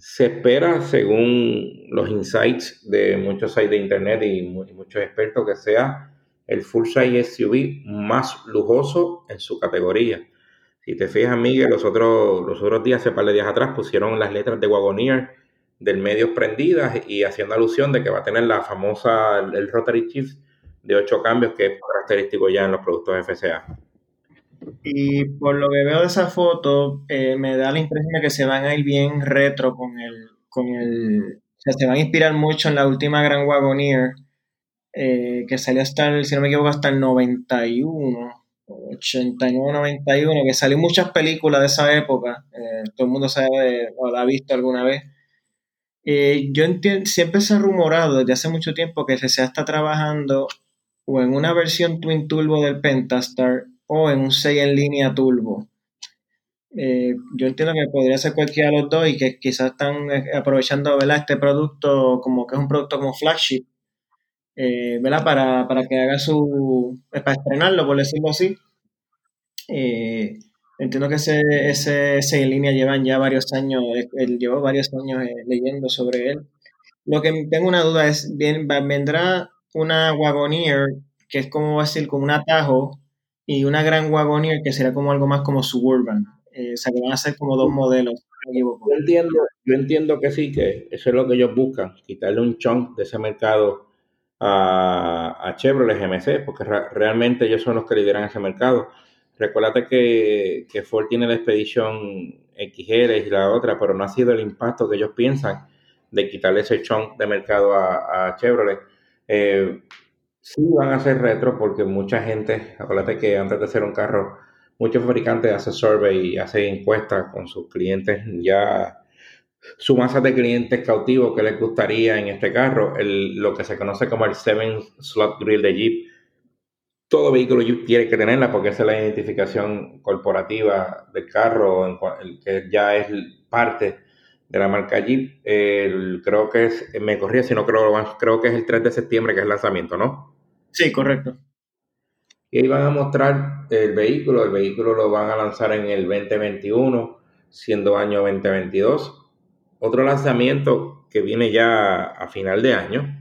Se espera, según los insights de muchos sites de internet y, muchos expertos, que sea el full size SUV más lujoso en su categoría. Si te fijas, Miguel, los otros, los otros días, hace par de días atrás, pusieron las letras de Wagoneer del medio prendidas y haciendo alusión de que va a tener la famosa, el rotary shift de ocho cambios que es característico ya en los productos FCA. Y por lo que veo de esa foto, eh, me da la impresión de que se van a ir bien retro con el, con el, se van a inspirar mucho en la última Gran Wagoneer, eh, que salió hasta el, si no me equivoco, hasta el 91, 89, 91, que salió muchas películas de esa época, eh, todo el mundo sabe o la ha visto alguna vez, yo entiendo, siempre se ha rumorado desde hace mucho tiempo que FCA está trabajando o en una versión Twin Turbo del Pentastar o en un 6 en línea Turbo. Eh, yo entiendo que podría ser cualquiera de los dos y que quizás están eh, aprovechando este producto como que es un producto como flagship, Para, para que haga su. para estrenarlo, por decirlo así. Entiendo que ese, ese, línea llevan ya varios años, él llevó varios años eh, leyendo sobre él. Lo que tengo una duda es, bien, vendrá una Wagoneer, que es como decir, como un atajo, y una gran Wagoneer que será como algo más como Suburban. Eh, o sea, que van a ser como dos modelos. Yo entiendo, yo entiendo que sí, que eso es lo que ellos buscan, quitarle un chunk de ese mercado a, a Chevrolet GMC, porque realmente ellos son los que lideran ese mercado. Recuérdate que, que, Ford tiene la expedición XL y la otra, pero no ha sido el impacto que ellos piensan de quitarle ese chunk de mercado a, Chevrolet. Eh, sí van a ser retro porque mucha gente, acuérdate que antes de hacer un carro, muchos fabricantes hacen survey y hacen encuestas con sus clientes ya su masa de clientes cautivos que les gustaría en este carro, el, lo que se conoce como el 7 slot grill de Jeep. Todo vehículo tiene que tenerla porque esa es la identificación corporativa del carro, que ya es parte de la marca Jeep. creo que es, me corría si no creo, creo que es el 3 de septiembre que es el lanzamiento, ¿no? Sí, correcto. Y ahí van a mostrar el vehículo, el vehículo lo van a lanzar en el 2021, siendo año 2022. Otro lanzamiento que viene ya a final de año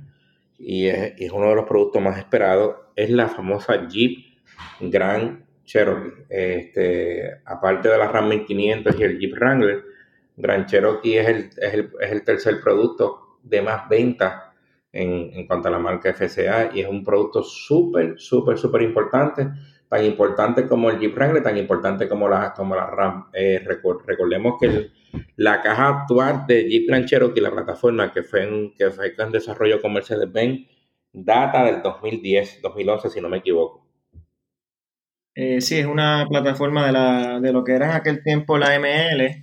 y es, uno de los productos más esperados, es la famosa Jeep Grand Cherokee. Este, aparte de la Ram 1500 y el Jeep Wrangler, Grand Cherokee es el, es el, tercer producto de más venta en, en, cuanto a la marca FCA y es un producto súper, súper, súper importante tan importante como el Jeep Wrangler, tan importante como la, como la RAM. Eh, recordemos que la caja actual de Jeep Grand Cherokee, la plataforma que fue en, que fue en desarrollo con Mercedes-Benz, data del 2010, 2011, si no me equivoco. Eh, sí, es una plataforma de, la, de lo que era en aquel tiempo la ML,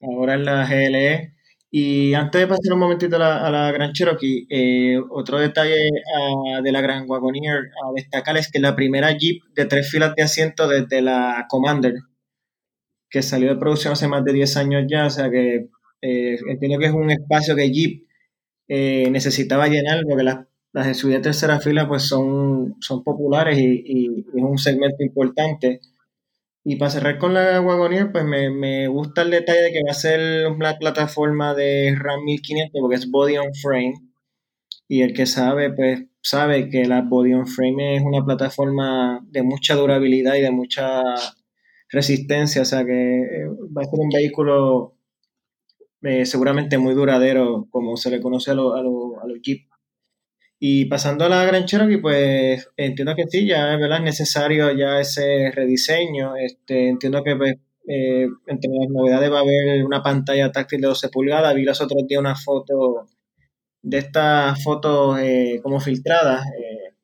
ahora es la GLE, y antes de pasar un momentito a la, a la Gran Cherokee, eh, otro detalle ah, de la Gran Wagoneer a destacar es que la primera Jeep de tres filas de asiento desde la Commander, que salió de producción hace más de 10 años ya, o sea que eh, entiendo que es un espacio que Jeep eh, necesitaba llenar porque las, las SUV de tercera fila pues son, son populares y, y es un segmento importante. Y para cerrar con la Wagoneer, pues me, gusta el detalle de que va a ser una plataforma de RAM 1500 porque es body on frame. y el que sabe, pues sabe que la Body on Frame es una plataforma de mucha durabilidad y de mucha resistencia, o sea que eh, va a ser un vehículo eh, seguramente muy duradero, como se le conoce a, los a, los Jeep. Y pasando a la Gran Cherokee, pues entiendo que sí, ya es necesario ya ese rediseño. Este, entiendo que pues, eh, entre las novedades va a haber una pantalla táctil de 12 pulgadas. Vi los otros días una foto de estas fotos eh, como filtradas eh,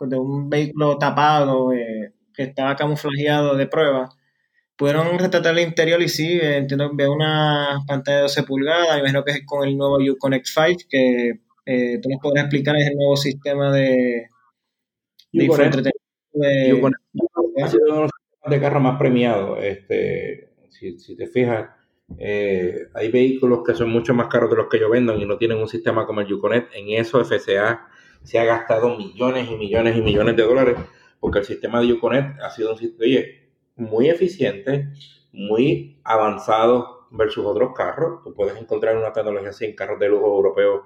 de un vehículo tapado que estaba camuflajeado de prueba. Pudieron retratar el interior y sí, entiendo que veo una pantalla de 12 pulgadas, imagino que es con el nuevo Uconnect 5, que tú nos podrías explicar, el nuevo sistema de, de entretenimiento. ha sido uno de los sistemas de carro más premiados. Este, si, si te fijas, eh, hay vehículos que son mucho más caros que los que yo vendo y no tienen un sistema como el Yuconet. En eso FCA se ha gastado millones y millones y millones de dólares porque el sistema de Yuconet ha sido un sistema muy eficiente, muy avanzado versus otros carros. Tú puedes encontrar una tecnología así en carros de lujo europeos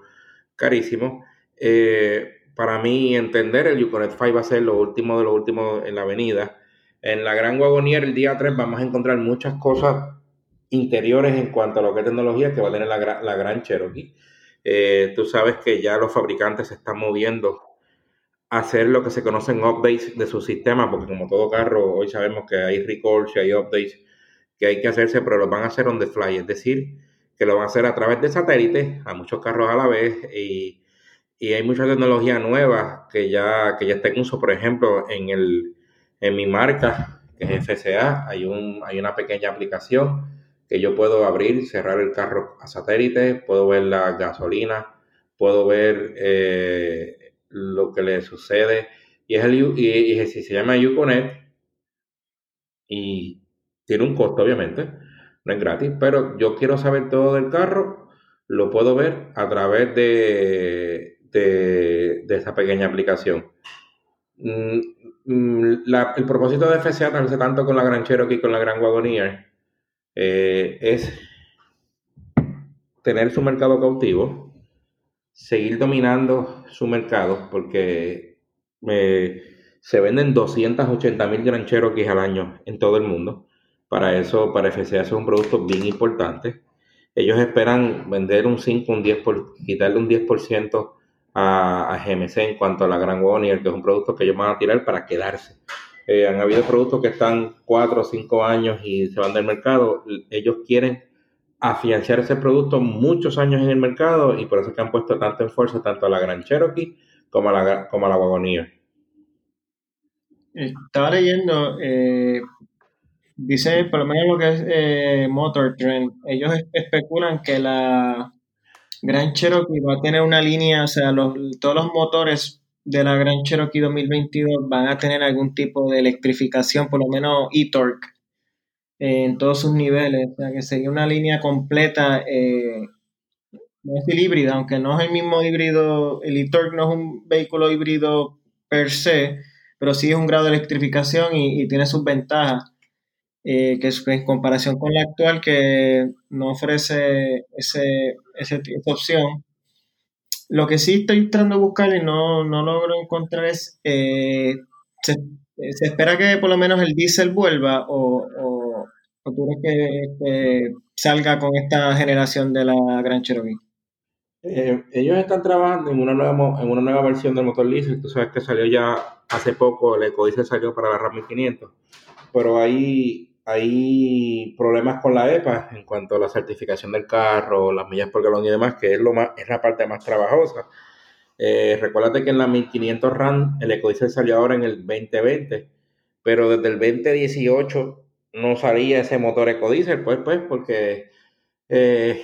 carísimos. Eh, para mí entender, el Yuconet 5 va a ser lo último de lo último en la avenida. En la Gran Wagonier el día 3 vamos a encontrar muchas cosas interiores en cuanto a lo que es tecnología que va a tener la, la Gran Cherokee. Eh, tú sabes que ya los fabricantes se están moviendo a hacer lo que se conocen updates de su sistema, porque como todo carro, hoy sabemos que hay recalls y hay updates que hay que hacerse, pero los van a hacer on the fly, es decir, que lo van a hacer a través de satélite, a muchos carros a la vez, y, y hay mucha tecnología nueva que ya, que ya está en uso, por ejemplo, en, el, en mi marca, que es FCA, hay, un, hay una pequeña aplicación que yo puedo abrir y cerrar el carro a satélite, puedo ver la gasolina, puedo ver eh, lo que le sucede. Y, es el, y, si se llama Uconnect y tiene un costo, obviamente, no es gratis, pero yo quiero saber todo del carro, lo puedo ver a través de, de, esa pequeña aplicación. Mm, mm, el propósito de FCA, tanto con la Gran Cherokee con la Gran Wagoneer, eh, es tener su mercado cautivo, seguir dominando su mercado, porque eh, se venden 280 mil Gran Cherokees al año en todo el mundo. Para eso, para FCA es un producto bien importante. Ellos esperan vender un 5, un 10, por, quitarle un 10% a, a, GMC en cuanto a la Gran Warrior, que es un producto que ellos van a tirar para quedarse. Eh, han habido productos que están cuatro o cinco años y se van del mercado. Ellos quieren afianzar ese producto muchos años en el mercado y por eso que han puesto tanto en fuerza tanto a la Gran Cherokee como a la, como a la Wagoneer. Estaba leyendo, eh, dice por lo menos lo que es eh, Motor Trend, ellos especulan que la Gran Cherokee va a tener una línea, o sea, los, todos los motores de la Gran Cherokee 2022 van a tener algún tipo de electrificación, por lo menos e-torque, en todos sus niveles. O sea, que sería una línea completa, eh, no es el híbrida, aunque no es el mismo híbrido, el e-torque no es un vehículo híbrido per se, pero sí es un grado de electrificación y, tiene sus ventajas. Eh, que es en comparación con la actual que no ofrece ese, esa opción, lo que sí estoy tratando de buscar y no, logro encontrar es, eh, se, espera que por lo menos el diésel vuelva o, o, tú crees que este, salga con esta generación de la Gran Cherokee? Eh, ellos están trabajando en una nueva en una nueva versión del motor diésel. Tú sabes que salió ya hace poco, el EcoDiesel salió para la RAM 1500, pero hay hay problemas con la EPA en cuanto a la certificación del carro, las millas por galón y demás, que es, lo más, es la parte más trabajosa. Eh, recuérdate que en la 1500 RAM el ecodiesel salió ahora en el 2020, pero desde el 2018 no salía ese motor ecodiesel, pues, pues, porque eh,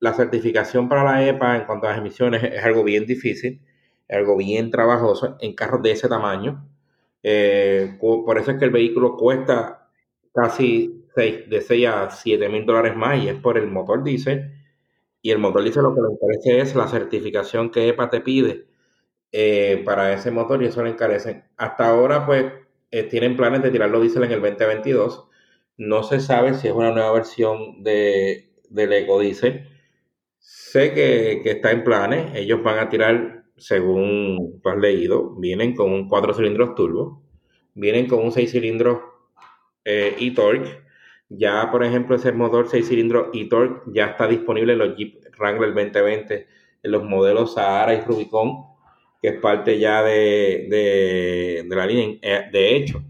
la certificación para la EPA en cuanto a las emisiones es algo bien difícil, es algo bien trabajoso en carros de ese tamaño. Eh, por eso es que el vehículo cuesta casi de 6 a 7 mil dólares más y es por el motor diésel. Y el motor diésel lo que le encarece es la certificación que EPA te pide eh, para ese motor y eso le encarece. Hasta ahora, pues, eh, tienen planes de tirarlo diésel en el 2022. No se sabe si es una nueva versión de, del ecodiesel. Sé que, que está en planes. Ellos van a tirar según tú has leído, vienen con un 4 cilindros turbo, vienen con un 6 cilindros eh, e-torque. Ya, por ejemplo, ese motor 6 cilindros e-torque ya está disponible en los Jeep Wrangler 2020, en los modelos Sahara y Rubicon, que es parte ya de, la línea. Eh, de hecho,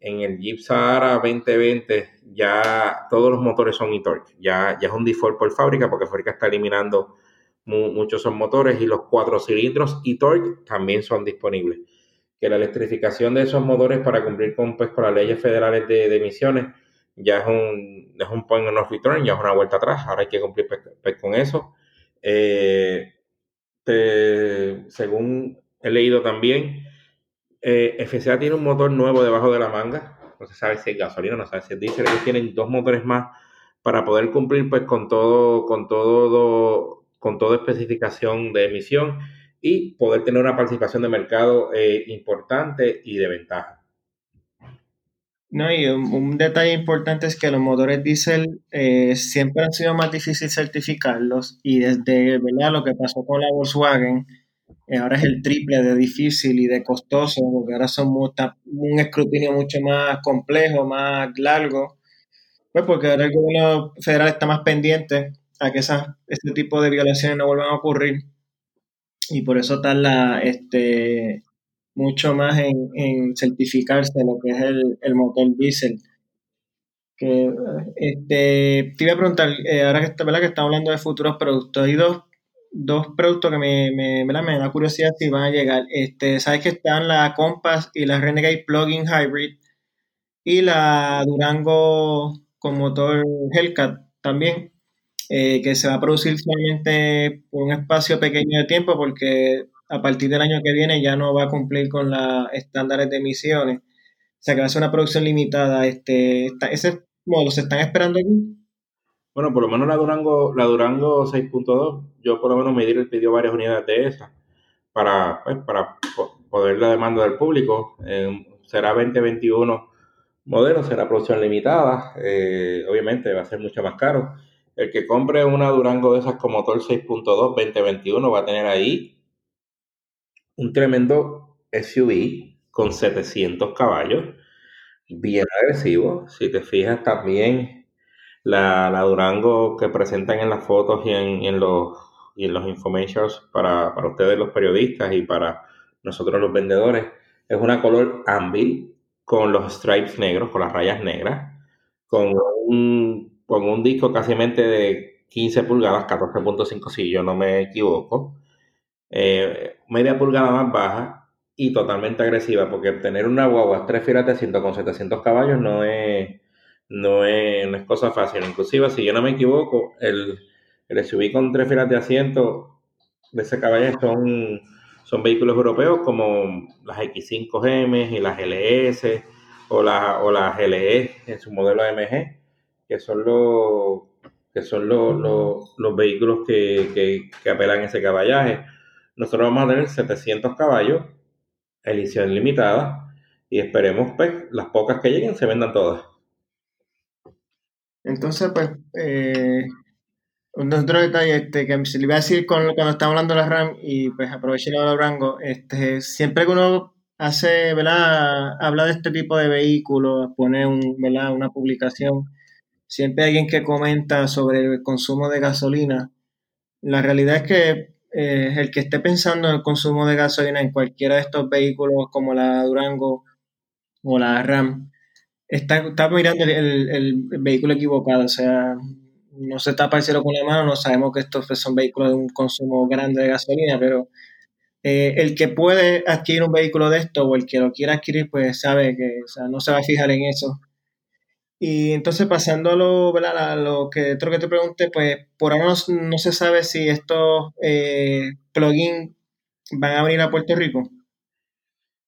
en el Jeep Sahara 2020 ya todos los motores son e-torque. Ya, ya es un default por fábrica porque fábrica está eliminando muchos son motores y los cuatro cilindros y torque también son disponibles. Que la electrificación de esos motores para cumplir con, pues, con las leyes federales de, emisiones ya es un, es un point of return, ya es una vuelta atrás, ahora hay que cumplir pues, pues, con eso. Eh, según he leído también, eh, FCA tiene un motor nuevo debajo de la manga, no se sabe si es gasolina, no se sabe si es diésel, ellos tienen dos motores más para poder cumplir pues con todo, con todo con toda especificación de emisión y poder tener una participación de mercado eh, importante y de ventaja. No, y un, detalle importante es que los motores diésel eh, siempre han sido más difícil certificarlos y desde ¿verdad? lo que pasó con la Volkswagen, eh, ahora es el triple de difícil y de costoso, porque ahora son un escrutinio mucho más complejo, más largo, pues porque ahora el gobierno federal está más pendiente a que esas, este tipo de violaciones no vuelvan a ocurrir y por eso tarda este, mucho más en, certificarse lo que es el, motor diésel. Que, este, te iba a preguntar, eh, ahora que, está, ¿verdad? que estamos hablando de futuros productos, hay dos, productos que me, me, me, da curiosidad si van a llegar. Este, Sabes que están la Compass y la Renegade Plug-in Hybrid y la Durango con motor Hellcat también. Eh, que se va a producir solamente por un espacio pequeño de tiempo porque a partir del año que viene ya no va a cumplir con los estándares de emisiones. O sea que va a ser una producción limitada. Este, ¿Ese modo se están esperando aquí? Bueno, por lo menos la Durango, la Durango 6.2, yo por lo menos me pidió varias unidades de esas para, pues, para poder la demanda del público. Eh, será 2021 modelo, será producción limitada. Eh, obviamente va a ser mucho más caro el que compre una Durango de esas con motor 6.2 2021 va a tener ahí un tremendo SUV con 700 caballos, bien agresivo. Si te fijas también la, Durango que presentan en las fotos y en, los, y en los informations para, para ustedes los periodistas y para nosotros los vendedores, es una color ambil con los stripes negros, con las rayas negras, con un con un disco casi de 15 pulgadas, 14.5 si yo no me equivoco, eh, media pulgada más baja y totalmente agresiva, porque tener una guagua 3 filas de asiento con 700 caballos no es, no es, no es cosa fácil. Inclusive, si yo no me equivoco, el, el SUV con 3 filas de asiento de ese caballo son, son vehículos europeos como las X5M y las LS o, la, o las LE en su modelo AMG que son los, que son los, los, vehículos que, que, apelan ese caballaje. Nosotros vamos a tener 700 caballos, edición limitada, y esperemos pues las pocas que lleguen se vendan todas. Entonces, pues, eh, otro detalle este, que se le iba a decir con, cuando estamos hablando de la RAM, y pues aproveché la Rango, este, siempre que uno hace, ¿verdad? Habla de este tipo de vehículos, pone un, ¿verdad? una publicación, siempre hay alguien que comenta sobre el consumo de gasolina. La realidad es que eh, el que esté pensando en el consumo de gasolina en cualquiera de estos vehículos como la Durango o la Ram, está, mirando el, vehículo equivocado. O sea, no se tapa el con la mano, no sabemos que estos son vehículos de un consumo grande de gasolina, pero eh, el que puede adquirir un vehículo de esto o el que lo quiera adquirir, pues sabe que no se va a fijar en eso y entonces pasando a lo, que otro que te pregunté, pues por ahora no, se sabe si estos eh, plugins van a venir a Puerto Rico.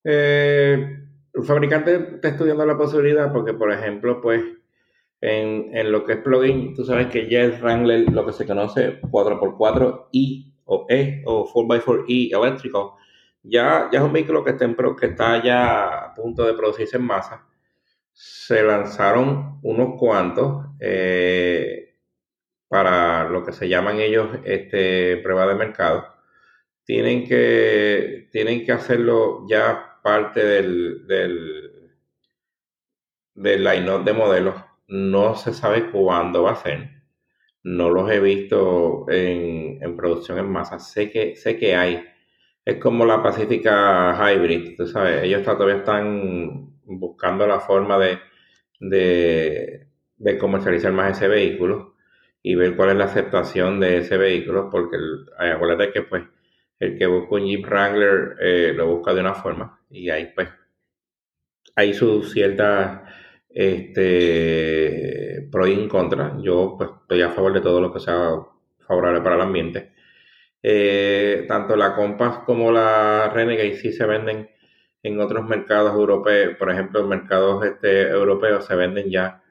Eh, el fabricante está estudiando la posibilidad porque, por ejemplo, pues en, lo que es plugin, tú sabes que ya es Wrangler lo que se conoce 4x4i o E o 4x4e eléctrico. Ya, ya es un vehículo que está, en, que está ya a punto de producirse en masa se lanzaron unos cuantos eh, para lo que se llaman ellos este, prueba de mercado. tienen que, tienen que hacerlo ya parte del, del, del line-up de modelos. No se sabe cuándo va a ser. No los he visto en, en producción en masa. Sé que, sé que hay. Es como la Pacífica Hybrid, tú sabes. Ellos todavía están buscando la forma de, de, de comercializar más ese vehículo y ver cuál es la aceptación de ese vehículo, porque el, acuérdate que pues el que busca un Jeep Wrangler eh, lo busca de una forma y ahí pues hay su cierta este, pro y en contra. Yo pues estoy a favor de todo lo que sea favorable para el ambiente. Eh, tanto la Compass como la Renegade sí se venden en otros mercados europeos, por ejemplo, mercados este, europeos se venden ya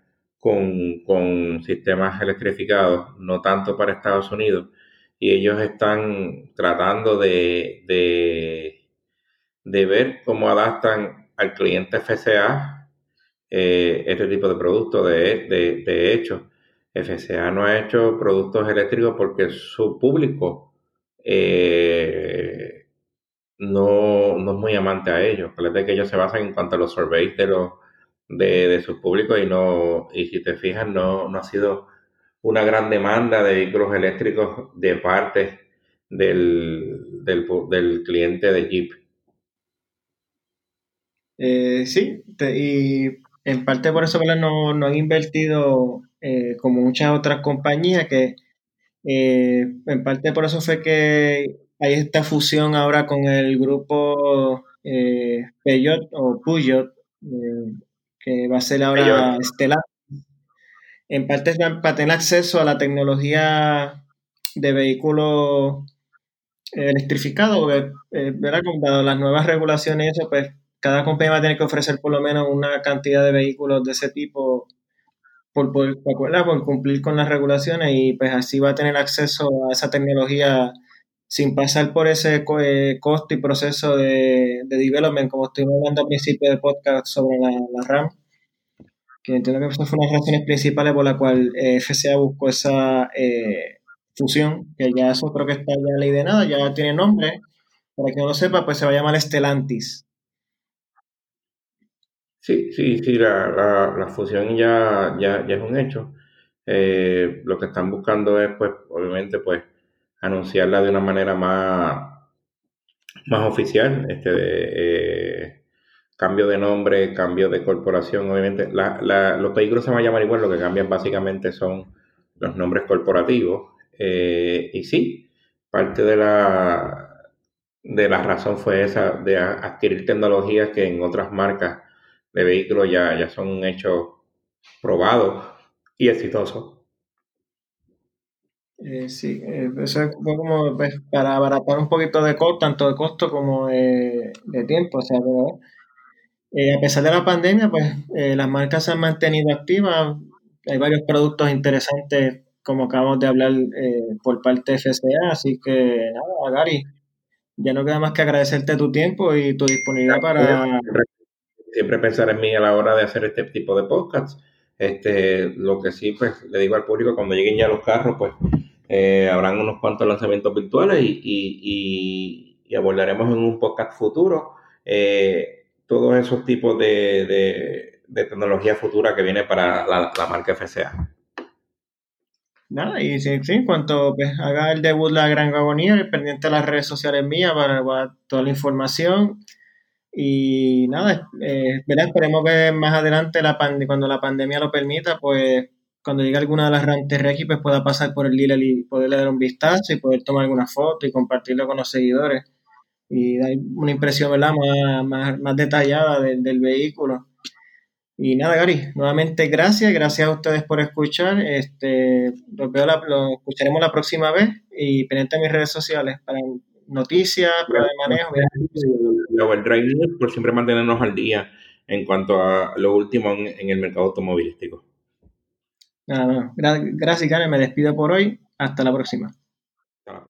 con, sistemas electrificados, no tanto para Estados Unidos, y ellos están tratando de, de, ver cómo adaptan al cliente FCA eh, este tipo de producto. De, de, hecho, FCA no ha hecho productos eléctricos porque su público eh, no, no, es muy amante a ellos. Parece que ellos se basan en cuanto a los surveys de los de, de sus públicos y no, y si te fijas, no, no ha sido una gran demanda de vehículos eléctricos de parte del, del, cliente de Jeep. Eh, sí, y en parte por eso no, no han invertido eh, como muchas otras compañías que eh, en parte por eso fue que hay esta fusión ahora con el grupo Peugeot o Peugeot, que va a ser ahora estelar. En parte para tener acceso a la tecnología de vehículos electrificados, porque, eh, Dado las nuevas regulaciones eso, pues cada compañía va a tener que ofrecer por lo menos una cantidad de vehículos de ese tipo por, por, por, cumplir con las regulaciones y pues así va a tener acceso a esa tecnología sin pasar por ese eh, costo y proceso de, de development, como estuvimos hablando al principio del podcast sobre la, RAM, que entiendo que esa fue una de las razones principales por la cual eh, FCA buscó esa eh, fusión, que ya eso creo que está ya ley de nada, ya tiene nombre, para que no lo sepa, pues se va a llamar Stellantis. Sí, sí, sí, la, la, fusión ya, ya, ya, es un hecho. lo que están buscando es, pues, obviamente, pues, anunciarla de una manera más, más oficial, este, eh, cambio de nombre, cambio de corporación, obviamente. los vehículos se van a llamar igual, lo que cambian básicamente son los nombres corporativos. Eh, y sí, parte de la, de la razón fue esa, de adquirir tecnologías que en otras marcas de vehículos ya, ya son un hecho probado y exitoso. Eh, sí, eh, eso fue como pues, para abaratar un poquito de costo, tanto de costo como de, tiempo. O sea, eh, a pesar de la pandemia, pues las marcas se han mantenido activas. Hay varios productos interesantes, como acabamos de hablar, por parte de FCA. Así que nada, Gary, ya no queda más que agradecerte tu tiempo y tu disponibilidad para. Siempre pensar en mí a la hora de hacer este tipo de podcasts. Este, lo que sí, pues le digo al público, cuando lleguen ya los carros, pues eh, habrán unos cuantos lanzamientos virtuales y, abordaremos en un podcast futuro eh, todos esos tipos de, tecnología futura que viene para la, marca FCA. Nada, y sí, en cuanto pues, haga el debut la Gran Agonía, pendiente de las redes sociales mías para, toda la información. Y nada, eh, esperemos que más adelante, la cuando la pandemia lo permita, pues cuando llegue alguna de las RAM TRX, pues pueda pasar por el dealer y poderle dar un vistazo y poder tomar alguna foto y compartirlo con los seguidores y dar una impresión ¿verdad? Más, más, detallada del vehículo. Y nada, Gary, nuevamente gracias, gracias a ustedes por escuchar. Este, lo, lo escucharemos la próxima vez y pendiente en mis redes sociales para noticias, para de manejo. el por siempre mantenernos al día en cuanto a lo último en el mercado automovilístico. Nada, Gracias, Karen. Me despido por hoy. Hasta la próxima.